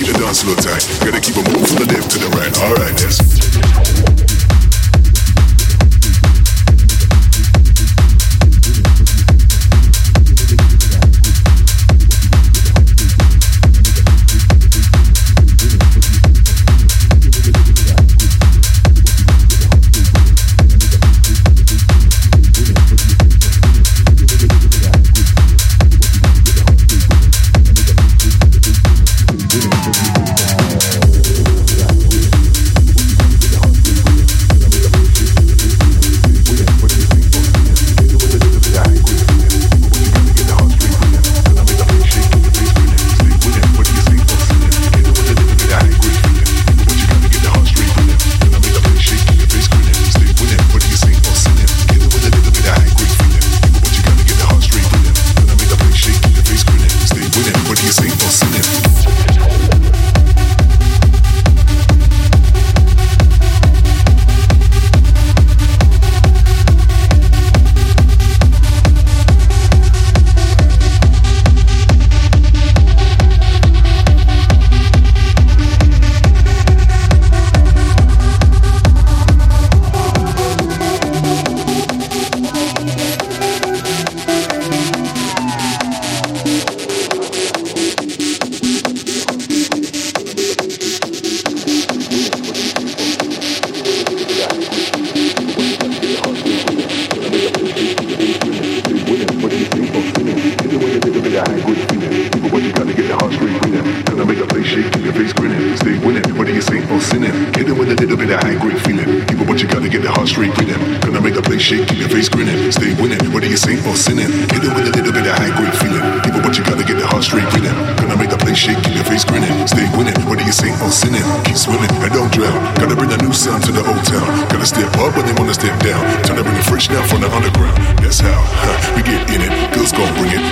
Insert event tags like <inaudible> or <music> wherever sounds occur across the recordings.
keep the dance floor tight. Gotta keep a move from the left to the right. All right, let's.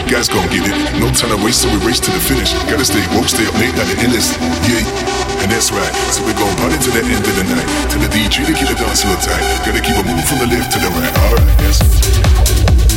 guys gonna get it. No time to waste, so we race to the finish. Gotta stay woke, stay up late, not the endless. Yeah, and that's right. So we gon' party to the end of the night. To the DJ to keep the dance to tight. Gotta keep a moving from the left to the right. Alright, yes.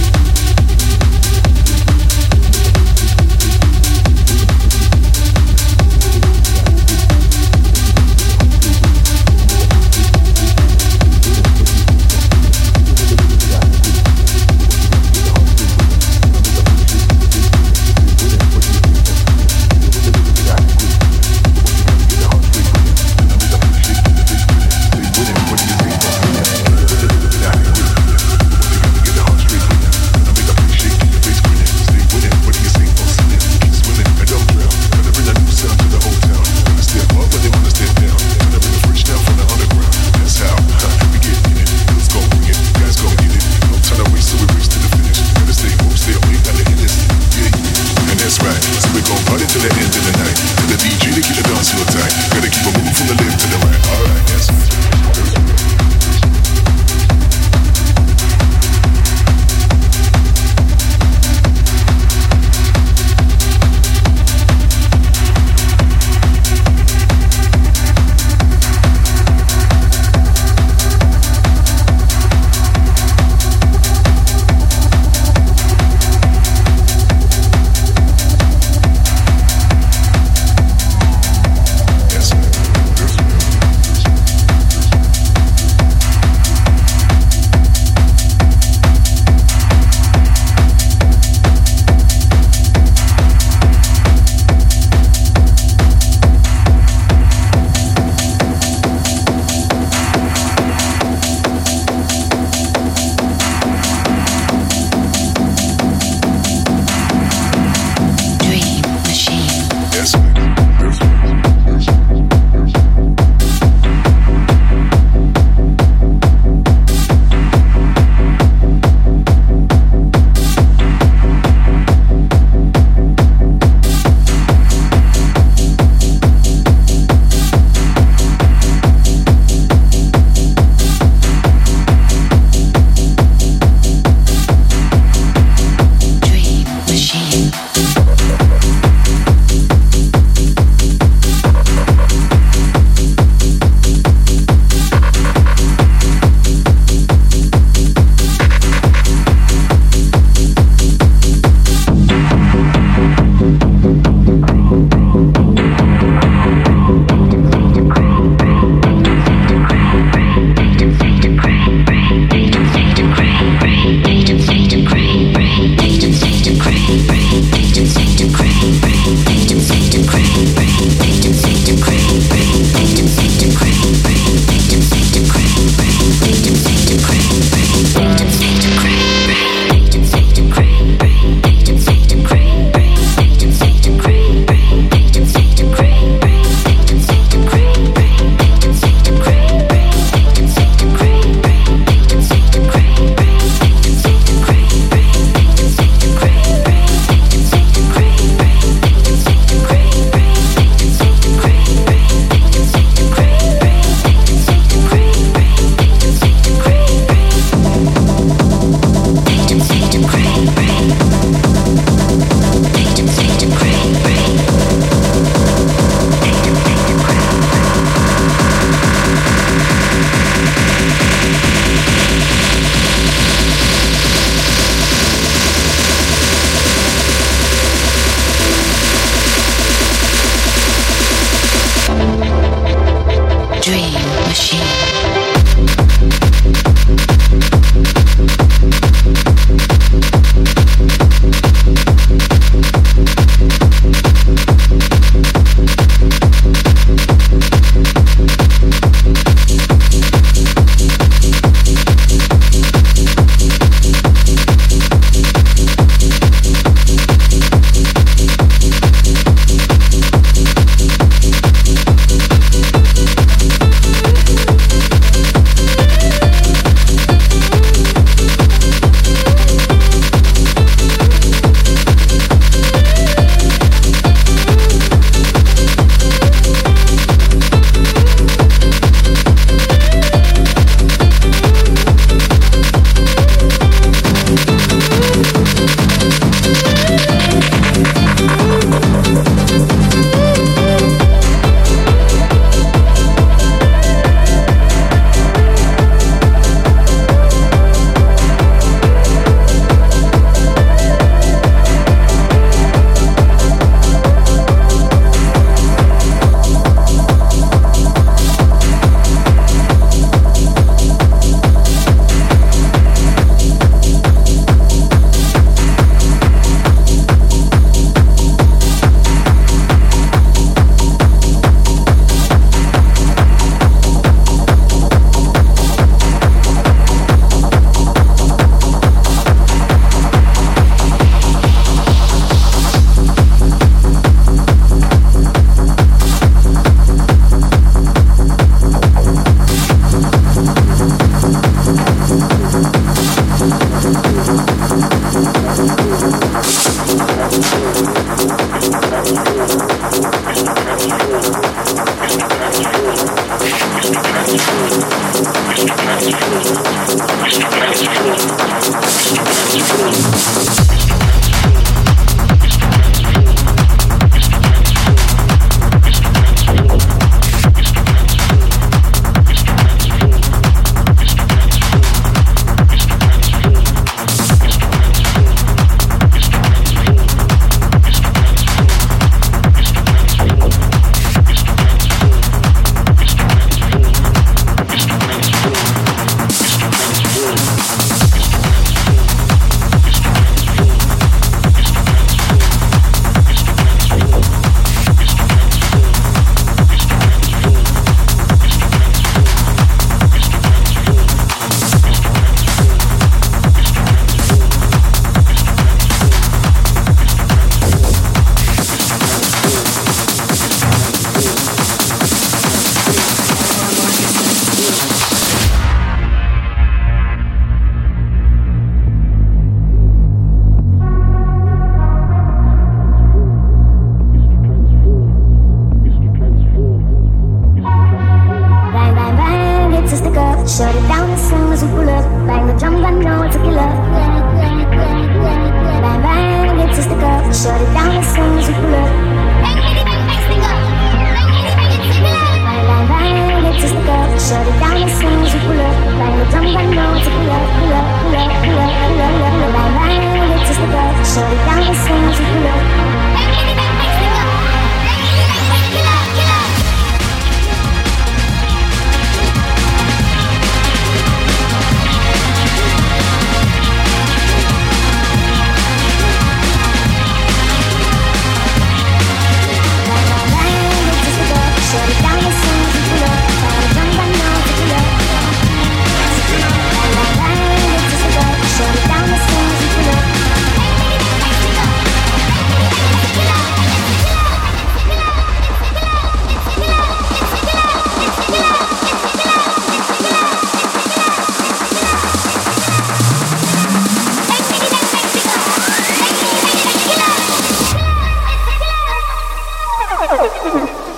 <laughs>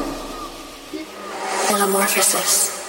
Metamorphosis.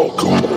Ooh,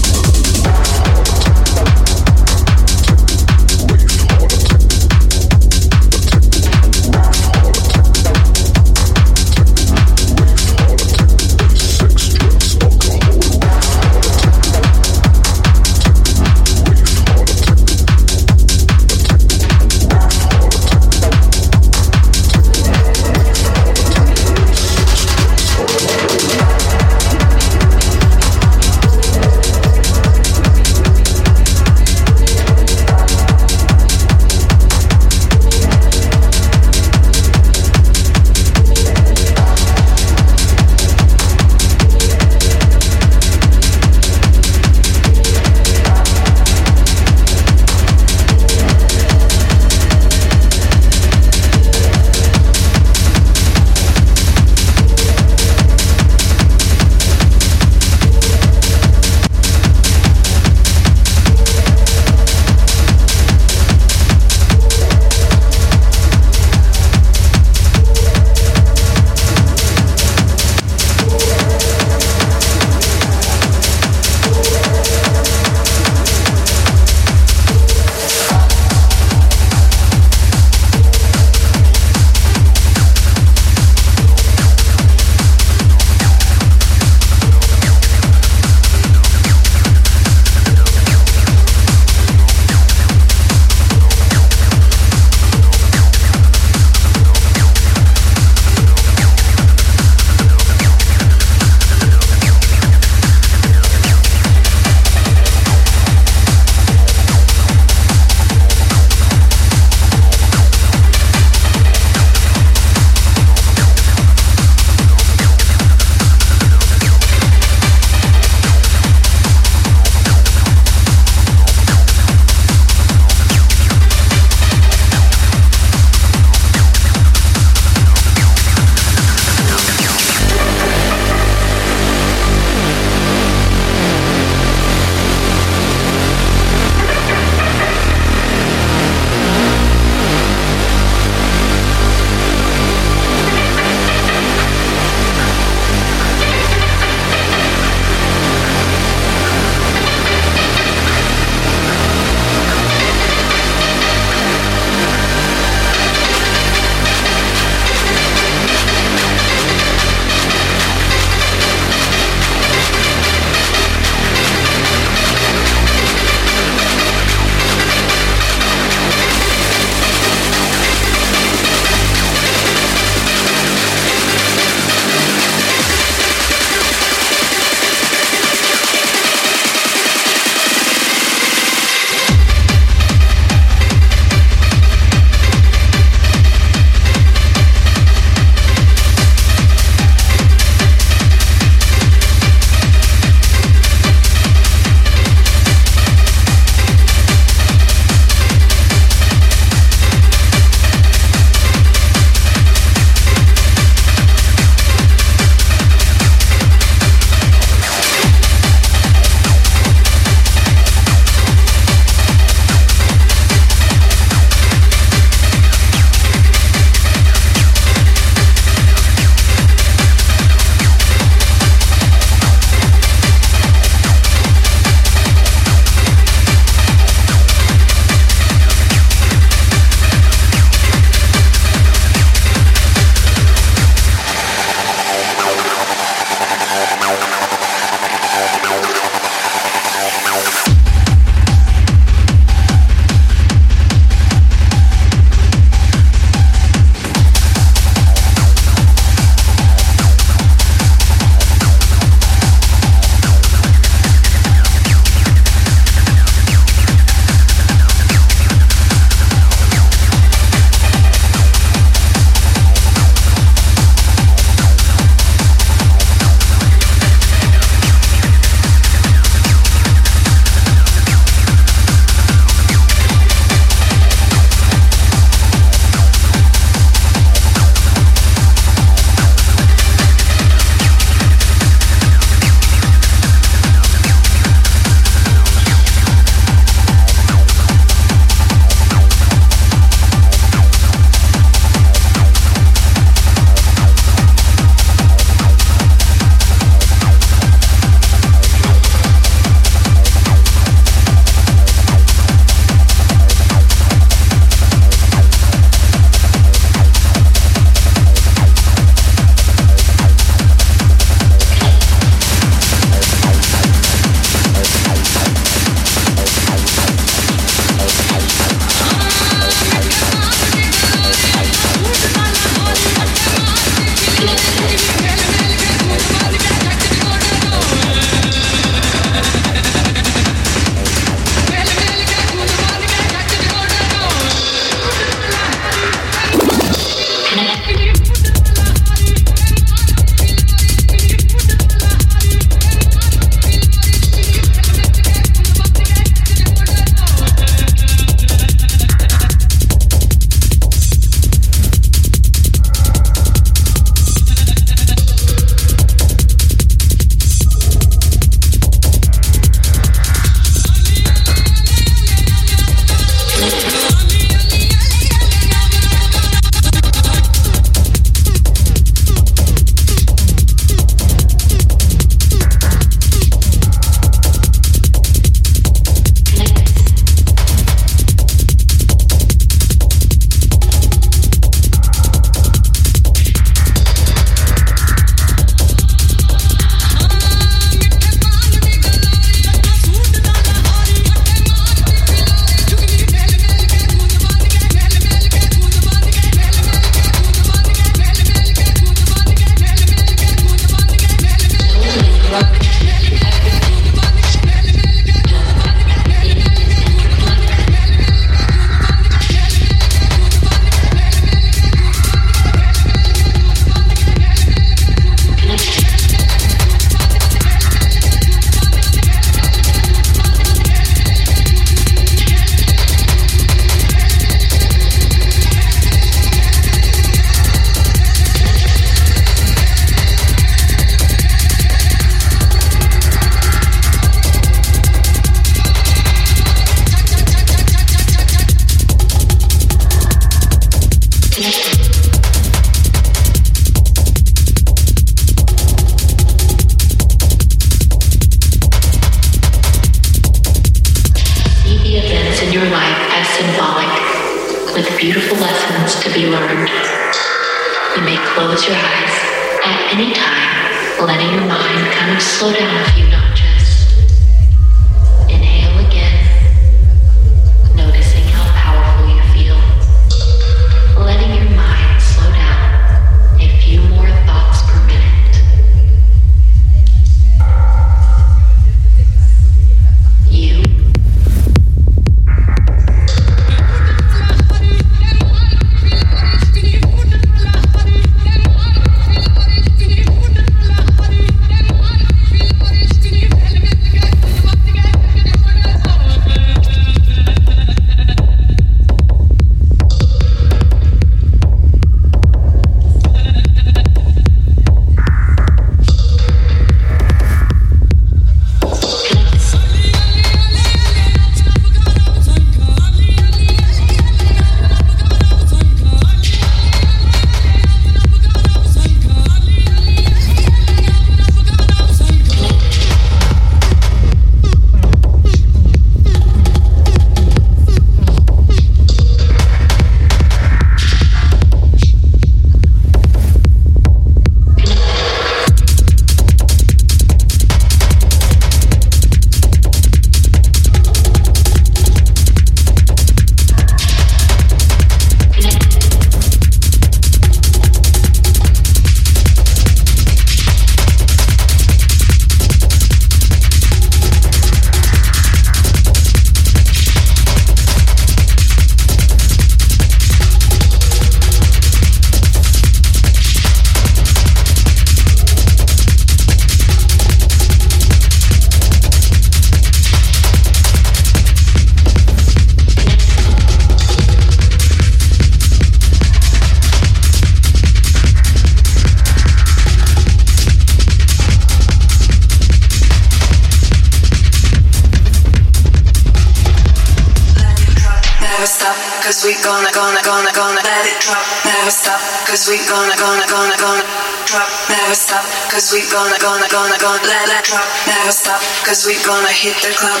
drop. Never stop, cause we gonna, gonna, gonna, gonna drop. Never stop, cause we gonna, gonna, gonna, gonna let it drop. Never stop, cause we gonna hit the club.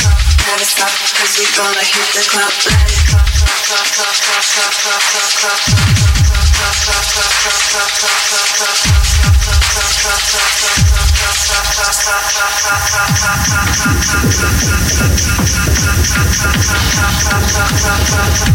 Drop. Never stop, cause we gonna hit the club. Let it drop, drop, drop, drop, drop, drop, drop, drop, drop, drop. Never stop, cause we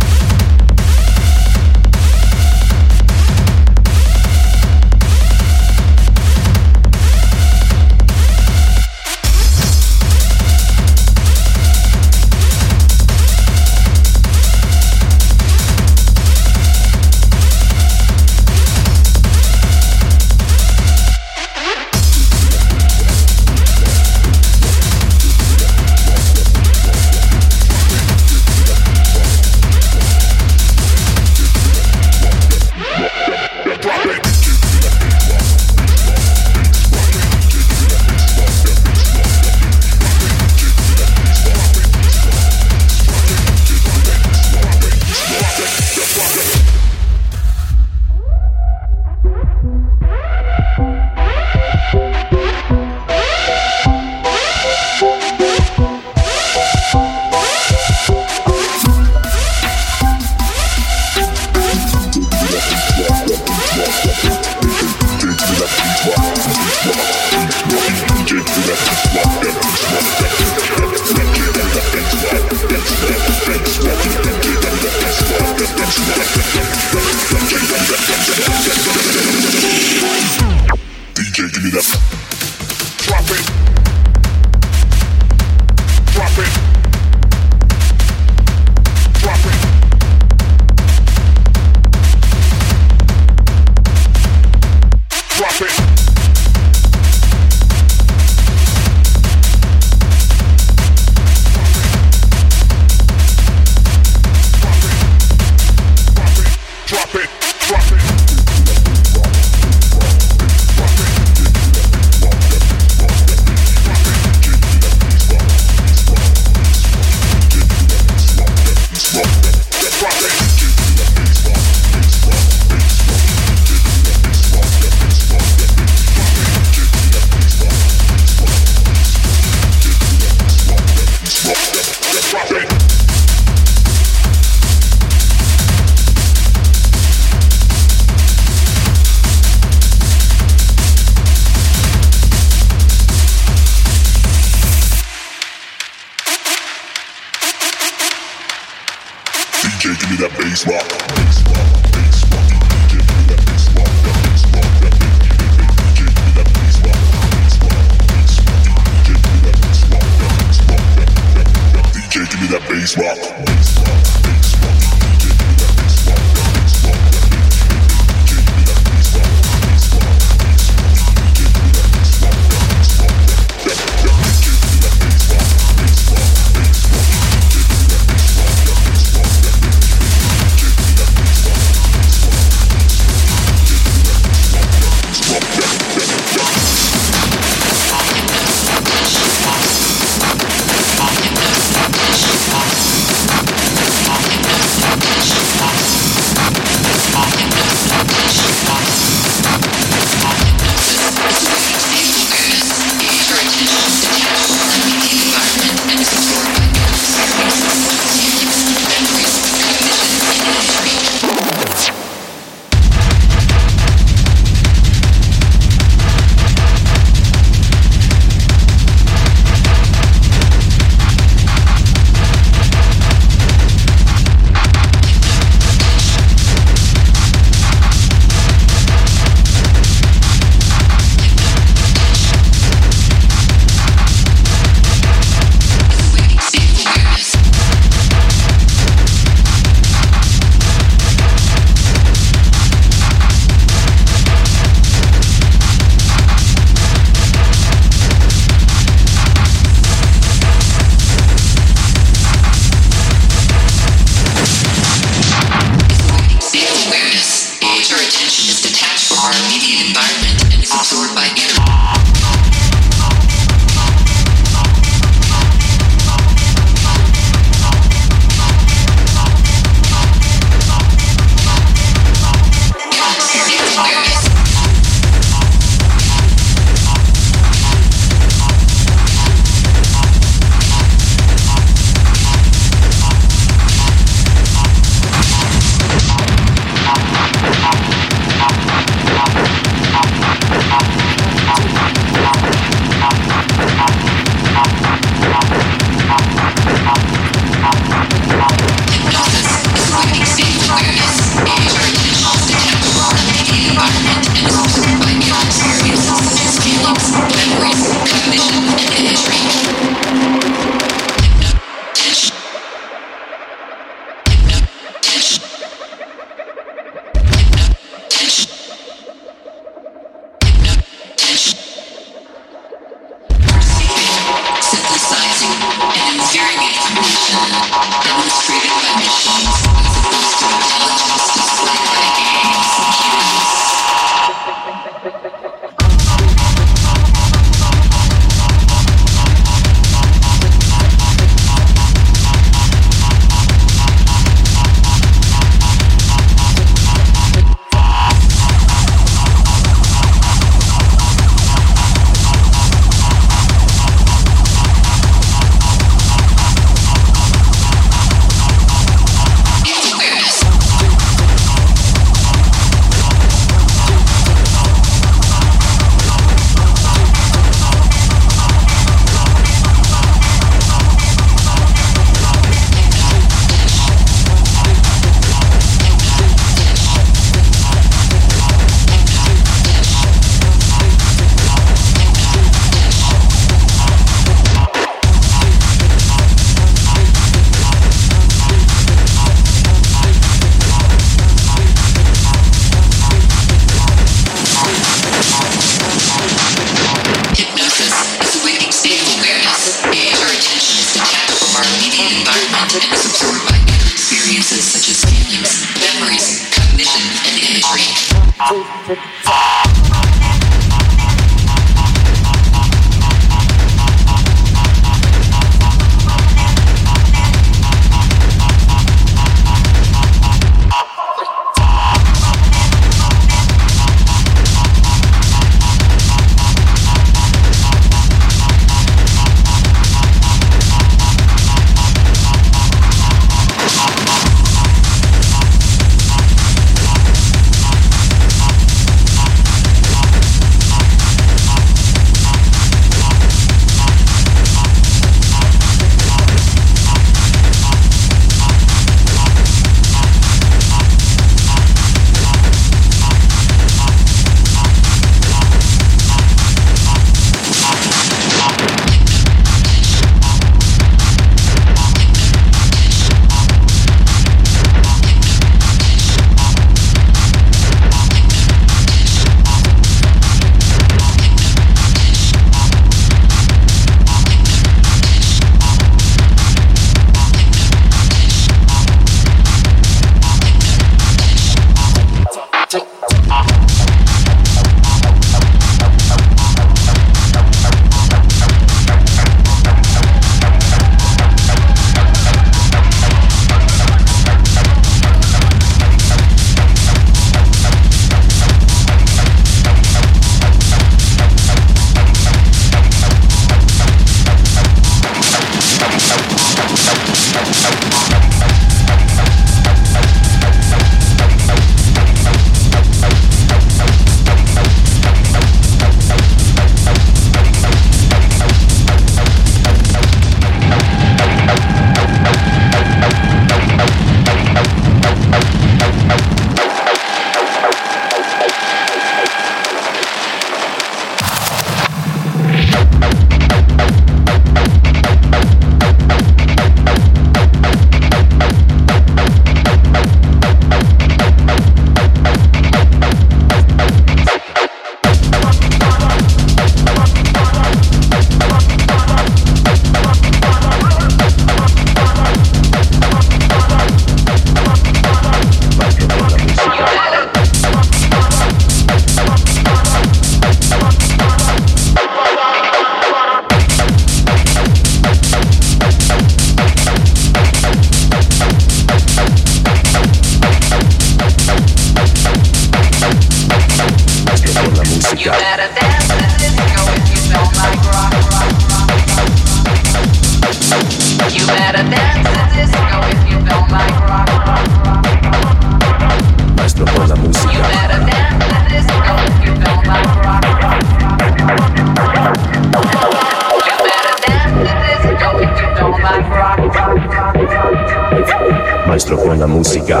buona musica.